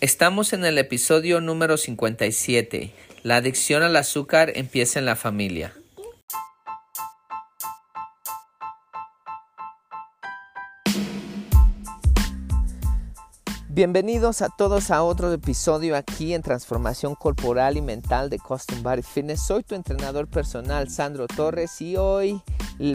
Estamos en el episodio número 57. La adicción al azúcar empieza en la familia. Bienvenidos a todos a otro episodio aquí en Transformación Corporal y Mental de Custom Body Fitness. Soy tu entrenador personal Sandro Torres y hoy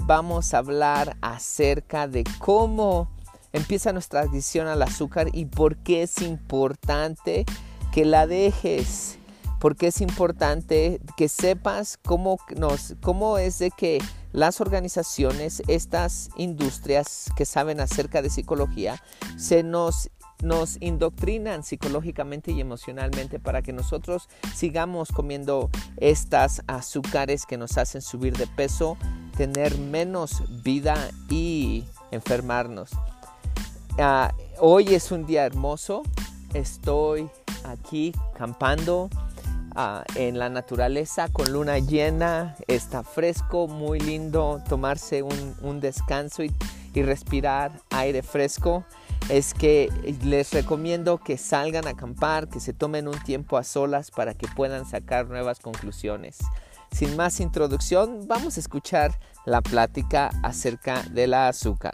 vamos a hablar acerca de cómo empieza nuestra adicción al azúcar y por qué es importante que la dejes. Porque es importante que sepas cómo, nos, cómo es de que las organizaciones, estas industrias que saben acerca de psicología, se nos nos indoctrinan psicológicamente y emocionalmente para que nosotros sigamos comiendo estas azúcares que nos hacen subir de peso, tener menos vida y enfermarnos. Ah, hoy es un día hermoso, estoy aquí campando ah, en la naturaleza con luna llena, está fresco, muy lindo tomarse un, descanso y respirar aire fresco es que les recomiendo que salgan a acampar, que se tomen un tiempo a solas para que puedan sacar nuevas conclusiones. Sin más introducción, vamos a escuchar la plática acerca de la azúcar.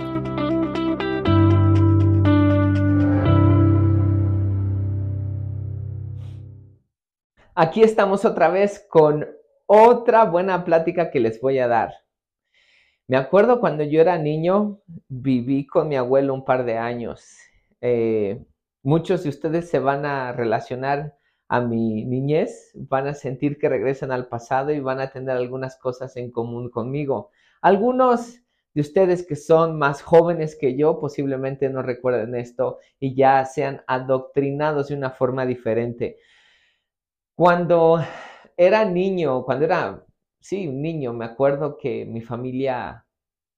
Aquí estamos otra vez con otra buena plática que les voy a dar. Me acuerdo cuando yo era niño, viví con mi abuelo un par de años. Eh, muchos de ustedes se van a relacionar a mi niñez, van a sentir que regresan al pasado y van a tener algunas cosas en común conmigo. Algunos de ustedes que son más jóvenes que yo posiblemente no recuerden esto y ya sean adoctrinados de una forma diferente. Cuando era niño, cuando era sí, un niño, me acuerdo que mi familia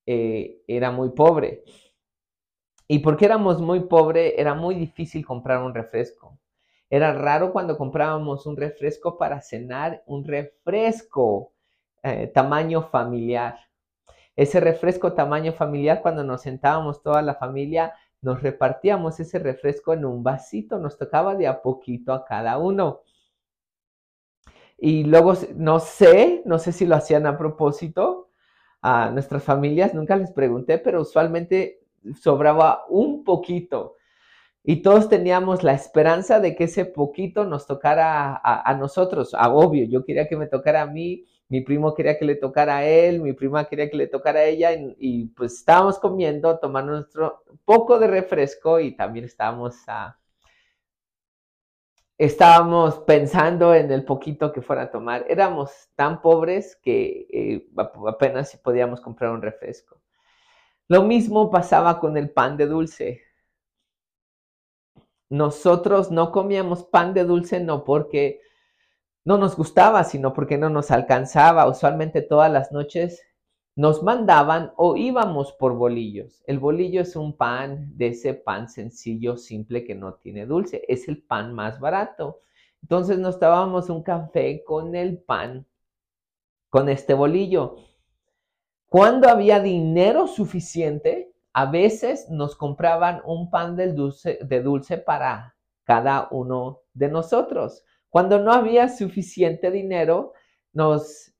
eh, era muy pobre. Y porque éramos muy pobres, era muy difícil comprar un refresco. Era raro cuando comprábamos un refresco para cenar, un refresco eh, tamaño familiar. Ese refresco tamaño familiar, cuando nos sentábamos toda la familia, nos repartíamos ese refresco en un vasito, nos tocaba de a poquito a cada uno. Y luego, no sé, no sé si lo hacían a propósito a nuestras familias, nunca les pregunté, pero usualmente sobraba un poquito. Y todos teníamos la esperanza de que ese poquito nos tocara a, nosotros. A obvio, yo quería que me tocara a mí, mi primo quería que le tocara a él, mi prima quería que le tocara a ella, y, y pues estábamos comiendo, tomando nuestro poco de refresco y también estábamos a, estábamos pensando en el poquito que fuera a tomar. Éramos tan pobres que eh, apenas podíamos comprar un refresco. Lo mismo pasaba con el pan de dulce. Nosotros no comíamos pan de dulce no porque no nos gustaba, sino porque no nos alcanzaba. Usualmente todas las noches nos mandaban o íbamos por bolillos. El bolillo es un pan de ese pan sencillo, simple, que no tiene dulce. Es el pan más barato. Entonces nos dábamos un café con el pan, con este bolillo. Cuando había dinero suficiente, a veces nos compraban un pan de dulce, dulce para cada uno de nosotros. Cuando no había suficiente dinero, nos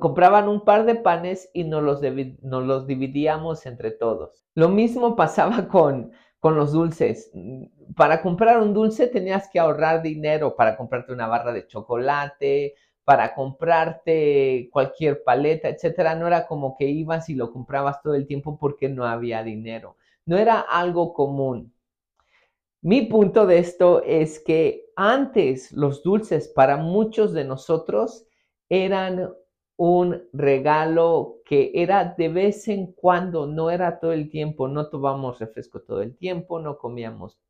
compraban un par de panes y nos los, los dividíamos entre todos. Lo mismo pasaba con, con los dulces. Para comprar un dulce tenías que ahorrar dinero para comprarte una barra de chocolate, para comprarte cualquier paleta, etcétera. No era como que ibas y lo comprabas todo el tiempo porque no había dinero. No era algo común. Mi punto de esto es que antes los dulces para muchos de nosotros eran un regalo que era de vez en cuando, no era todo el tiempo, no tomamos refresco todo el tiempo, no comíamos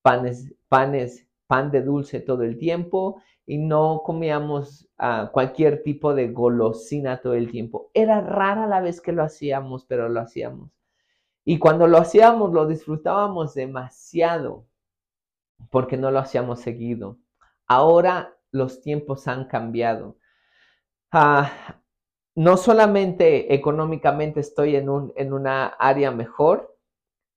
panes, panes, pan de dulce todo el tiempo y no comíamos ah, cualquier tipo de golosina todo el tiempo. Era rara la vez que lo hacíamos, pero lo hacíamos. Y cuando lo hacíamos, lo disfrutábamos demasiado porque no lo hacíamos seguido. Ahora los tiempos han cambiado. Ah, no solamente económicamente estoy en, un, en una área mejor,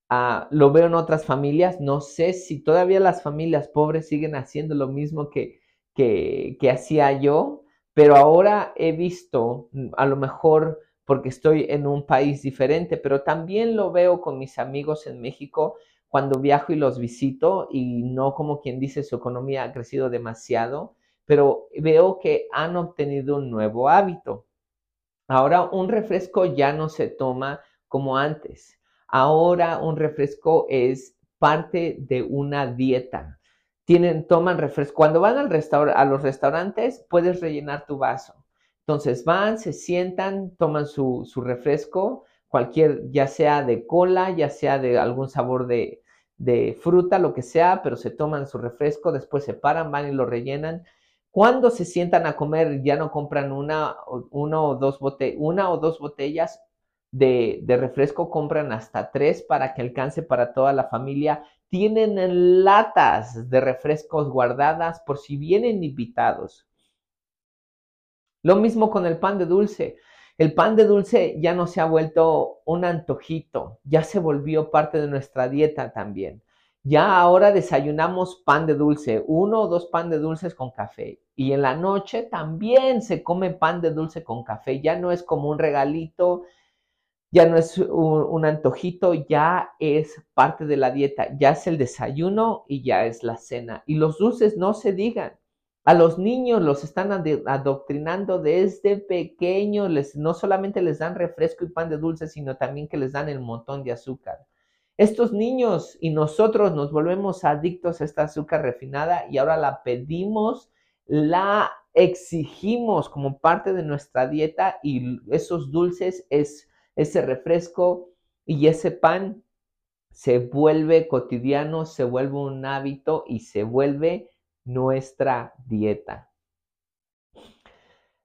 ah, lo veo en otras familias, no sé si todavía las familias pobres siguen haciendo lo mismo que, que, hacía yo, pero ahora he visto, mm, a lo mejor porque estoy en un país diferente, pero también lo veo con mis amigos en México cuando viajo y los visito y no como quien dice su economía ha crecido demasiado, pero veo que han obtenido un nuevo hábito. Ahora un refresco ya no se toma como antes. Ahora un refresco es parte de una dieta. Tienen, toman refresco. Cuando van al a los restaurantes, puedes rellenar tu vaso. Entonces van, se sientan, toman su, su refresco, cualquier, ya sea de cola, ya sea de algún sabor de, de fruta, lo que sea, pero se toman su refresco, después se paran, van y lo rellenan cuando se sientan a comer, ya no compran una, o dos botellas, de, refresco, compran hasta tres para que alcance para toda la familia. Tienen latas de refrescos guardadas por si vienen invitados. Lo mismo con el pan de dulce. El pan de dulce ya no se ha vuelto un antojito, ya se volvió parte de nuestra dieta también. Ya ahora desayunamos pan de dulce, uno o dos pan de dulces con café. Y en la noche también se come pan de dulce con café. Ya no es como un regalito, ya no es un, antojito, ya es parte de la dieta. Ya es el desayuno y ya es la cena. Y los dulces no se digan. A los niños los están adoctrinando desde pequeños. Les, no solamente les dan refresco y pan de dulce, sino también que les dan el montón de azúcar. Estos niños y nosotros nos volvemos adictos a esta azúcar refinada y ahora la pedimos, la exigimos como parte de nuestra dieta y esos dulces, es, ese refresco y ese pan se vuelve cotidiano, se vuelve un hábito y se vuelve nuestra dieta.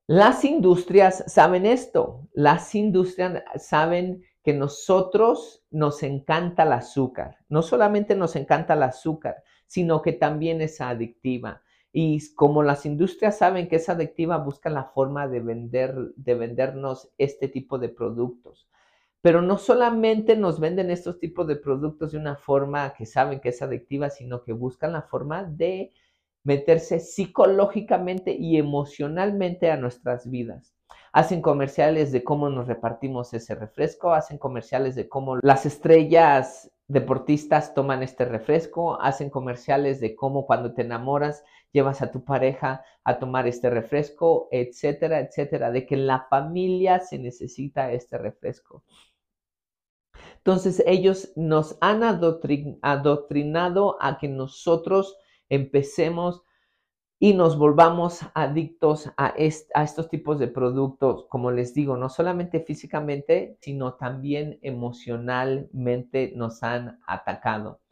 Las industrias saben esto, las industrias saben que nosotros nos encanta el azúcar. No solamente nos encanta el azúcar, sino que también es adictiva. Y como las industrias saben que es adictiva, buscan la forma de, vender, de vendernos este tipo de productos. Pero no solamente nos venden estos tipos de productos de una forma que saben que es adictiva, sino que buscan la forma de meterse psicológicamente y emocionalmente a nuestras vidas. Hacen comerciales de cómo nos repartimos ese refresco, hacen comerciales de cómo las estrellas deportistas toman este refresco, hacen comerciales de cómo cuando te enamoras llevas a tu pareja a tomar este refresco, etcétera, etcétera, de que en la familia se necesita este refresco. Entonces ellos nos han adoctrinado a que nosotros empecemos y nos volvamos adictos a, estos tipos de productos, como les digo, no solamente físicamente, sino también emocionalmente nos han atacado.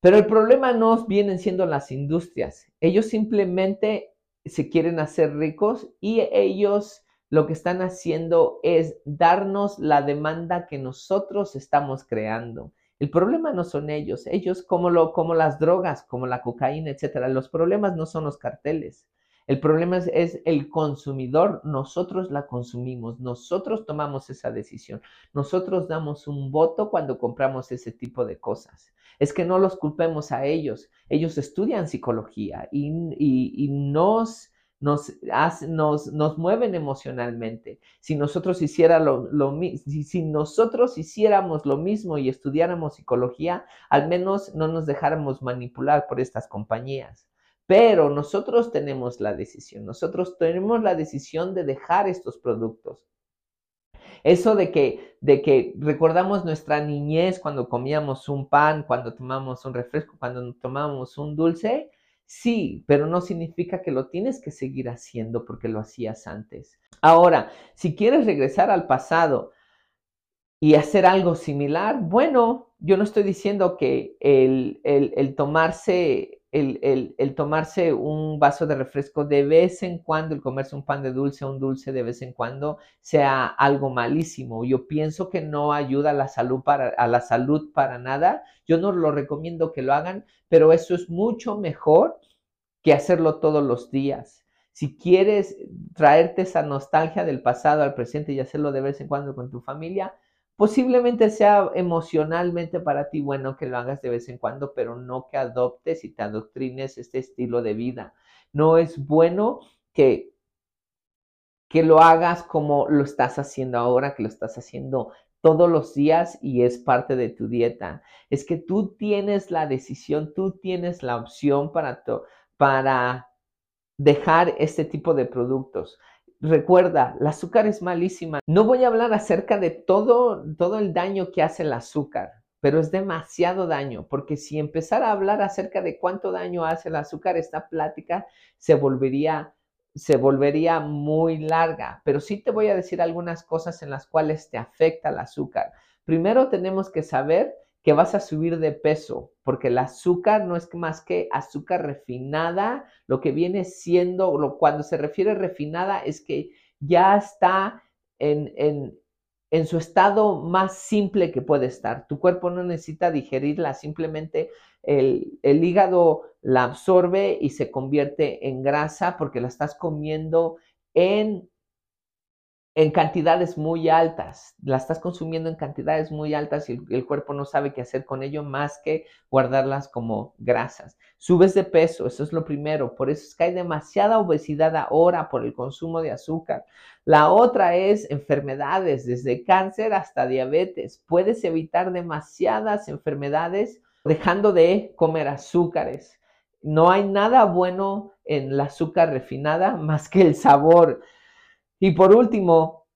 Pero el problema no vienen siendo las industrias. Ellos simplemente se quieren hacer ricos y ellos lo que están haciendo es darnos la demanda que nosotros estamos creando. El problema no son ellos, ellos como, lo, como las drogas, como la cocaína, etcétera. Los problemas no son los carteles. El problema es, el consumidor, nosotros la consumimos, nosotros tomamos esa decisión, nosotros damos un voto cuando compramos ese tipo de cosas. Es que no los culpemos a ellos, ellos estudian psicología y, y nos nos, nos, nos mueven emocionalmente. Si nosotros, si nosotros hiciéramos lo mismo y estudiáramos psicología, al menos no nos dejáramos manipular por estas compañías. Pero nosotros tenemos la decisión, nosotros tenemos la decisión de dejar estos productos. Eso de que, de que recordamos nuestra niñez cuando comíamos un pan, cuando tomamos un refresco, cuando tomamos un dulce, Sí, pero no significa que lo tienes que seguir haciendo porque lo hacías antes. Ahora, si quieres regresar al pasado y hacer algo similar, bueno, yo no estoy diciendo que el, el tomarse el, tomarse un vaso de refresco de vez en cuando, el comerse un pan de dulce un dulce de vez en cuando, sea algo malísimo. Yo pienso que no ayuda a la salud para, a la salud para nada. Yo no lo recomiendo que lo hagan, pero eso es mucho mejor que hacerlo todos los días. Si quieres traerte esa nostalgia del pasado al presente y hacerlo de vez en cuando con tu familia, Posiblemente sea emocionalmente para ti bueno que lo hagas de vez en cuando, pero no que adoptes y te adoctrines este estilo de vida. No es bueno que, que lo hagas como lo estás haciendo ahora, que lo estás haciendo todos los días y es parte de tu dieta. Es que tú tienes la decisión, tú tienes la opción para, para dejar este tipo de productos. Recuerda, el azúcar es malísima. No voy a hablar acerca de todo, todo el daño que hace el azúcar, pero es demasiado daño, porque si empezara a hablar acerca de cuánto daño hace el azúcar, esta plática se volvería, se volvería muy larga. Pero sí te voy a decir algunas cosas en las cuales te afecta el azúcar. Primero tenemos que saber que vas a subir de peso, porque el azúcar no es más que azúcar refinada, lo que viene siendo, lo, cuando se refiere refinada es que ya está en, en, en su estado más simple que puede estar. Tu cuerpo no necesita digerirla, simplemente el, el, hígado la absorbe y se convierte en grasa porque la estás comiendo en en cantidades muy altas, la estás consumiendo en cantidades muy altas y el, cuerpo no sabe qué hacer con ello más que guardarlas como grasas. Subes de peso, eso es lo primero, por eso es que hay demasiada obesidad ahora por el consumo de azúcar. La otra es enfermedades, desde cáncer hasta diabetes. Puedes evitar demasiadas enfermedades dejando de comer azúcares. No hay nada bueno en la azúcar refinada más que el sabor. Y por último,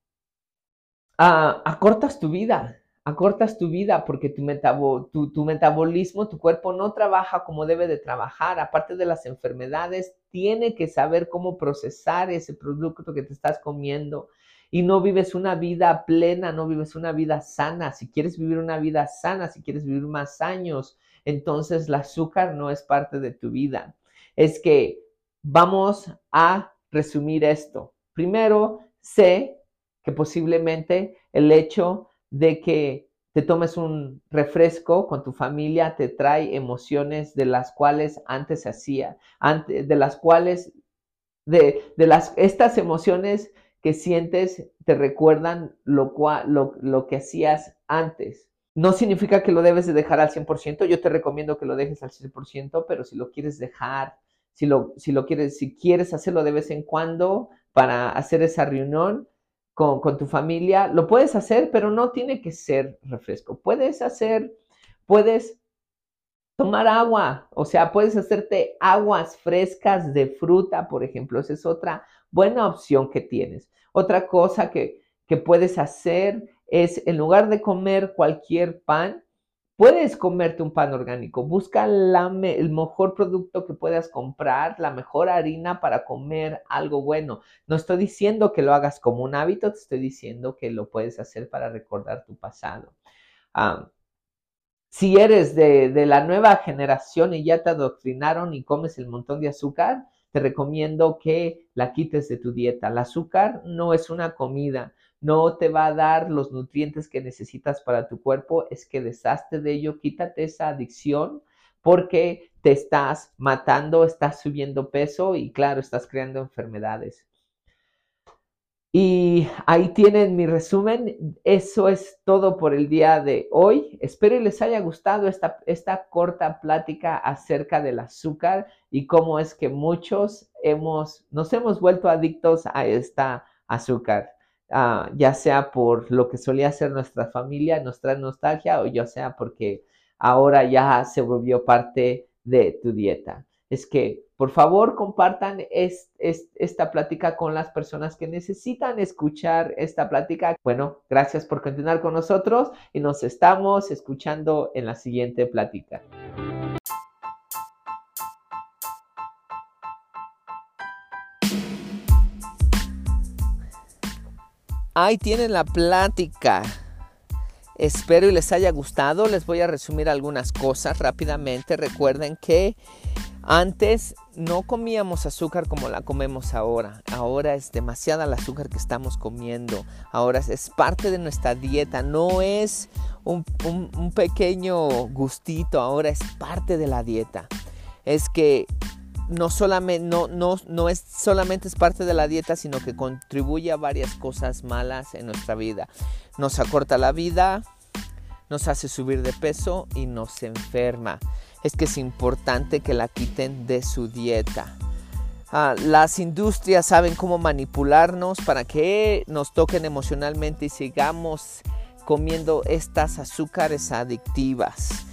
acortas tu vida, acortas tu vida porque tu, tu, metabolismo, tu cuerpo no trabaja como debe de trabajar. Aparte de las enfermedades, tiene que saber cómo procesar ese producto que te estás comiendo. Y no vives una vida plena, no vives una vida sana. Si quieres vivir una vida sana, si quieres vivir más años, entonces el azúcar no es parte de tu vida. Es que vamos a resumir esto. Primero, sé que posiblemente el hecho de que te tomes un refresco con tu familia te trae emociones de las cuales antes se hacía, de las cuales, de, las, estas emociones que sientes te recuerdan lo, lo, lo que hacías antes. No significa que lo debes de dejar al 100%, yo te recomiendo que lo dejes al 100%, pero si lo quieres dejar, si lo, si lo quieres, si quieres hacerlo de vez en cuando, para hacer esa reunión con, tu familia. Lo puedes hacer, pero no tiene que ser refresco. Puedes hacer, puedes tomar agua, o sea, puedes hacerte aguas frescas de fruta, por ejemplo. Esa es otra buena opción que tienes. Otra cosa que, que puedes hacer es, en lugar de comer cualquier pan, Puedes comerte un pan orgánico, busca el mejor producto que puedas comprar, la mejor harina para comer algo bueno. No estoy diciendo que lo hagas como un hábito, te estoy diciendo que lo puedes hacer para recordar tu pasado. si eres de, de la nueva generación y ya te adoctrinaron y comes el montón de azúcar, te recomiendo que la quites de tu dieta. El azúcar no es una comida no te va a dar los nutrientes que necesitas para tu cuerpo, es que deshazte de ello, quítate esa adicción porque te estás matando, estás subiendo peso y claro, estás creando enfermedades. Y ahí tienen mi resumen. Eso es todo por el día de hoy. Espero les haya gustado esta, esta corta plática acerca del azúcar y cómo es que muchos hemos, nos hemos vuelto adictos a esta azúcar. Ah, ya sea por lo que solía ser nuestra familia, nuestra nostalgia, o ya sea porque ahora ya se volvió parte de tu dieta. Es que por favor, compartan esta plática con las personas que necesitan escuchar esta plática. Bueno, gracias por continuar con nosotros y nos estamos escuchando en la siguiente plática. Ahí tienen la plática. Espero y les haya gustado. Les voy a resumir algunas cosas rápidamente. Recuerden que antes no comíamos azúcar como la comemos ahora. Ahora es demasiada el azúcar que estamos comiendo. Ahora es parte de nuestra dieta. No es un, pequeño gustito. Ahora es parte de la dieta. Es que no, solamente, no, no, no es solamente es parte de la dieta, sino que contribuye a varias cosas malas en nuestra vida. Nos acorta la vida, nos hace subir de peso y nos enferma es que es importante que la quiten de su dieta. Ah, las industrias saben cómo manipularnos para que nos toquen emocionalmente y sigamos comiendo estas azúcares adictivas.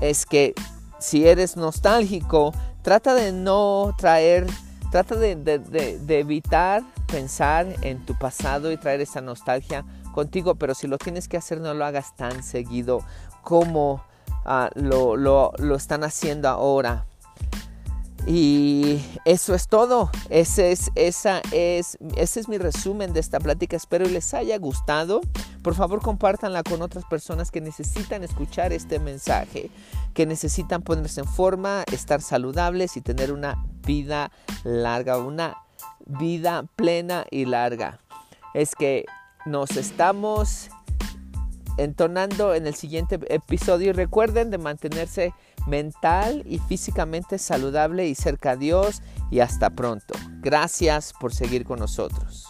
Es que si eres nostálgico, trata de no traer, trata de, evitar pensar en tu pasado y traer esa nostalgia contigo, pero si lo tienes que hacer no lo hagas tan seguido como Ah, lo, lo, lo, están haciendo ahora. Y eso es todo. Ese es, esa es, ese es mi resumen de esta plática. Espero les haya gustado. Por favor, compártanla con otras personas que necesitan escuchar este mensaje, que necesitan ponerse en forma, estar saludables y tener una vida larga, una vida plena y larga. Es que nos estamos entonando en el siguiente episodio. Y recuerden de mantenerse mental y físicamente saludable y cerca a Dios. Y hasta pronto. Gracias por seguir con nosotros.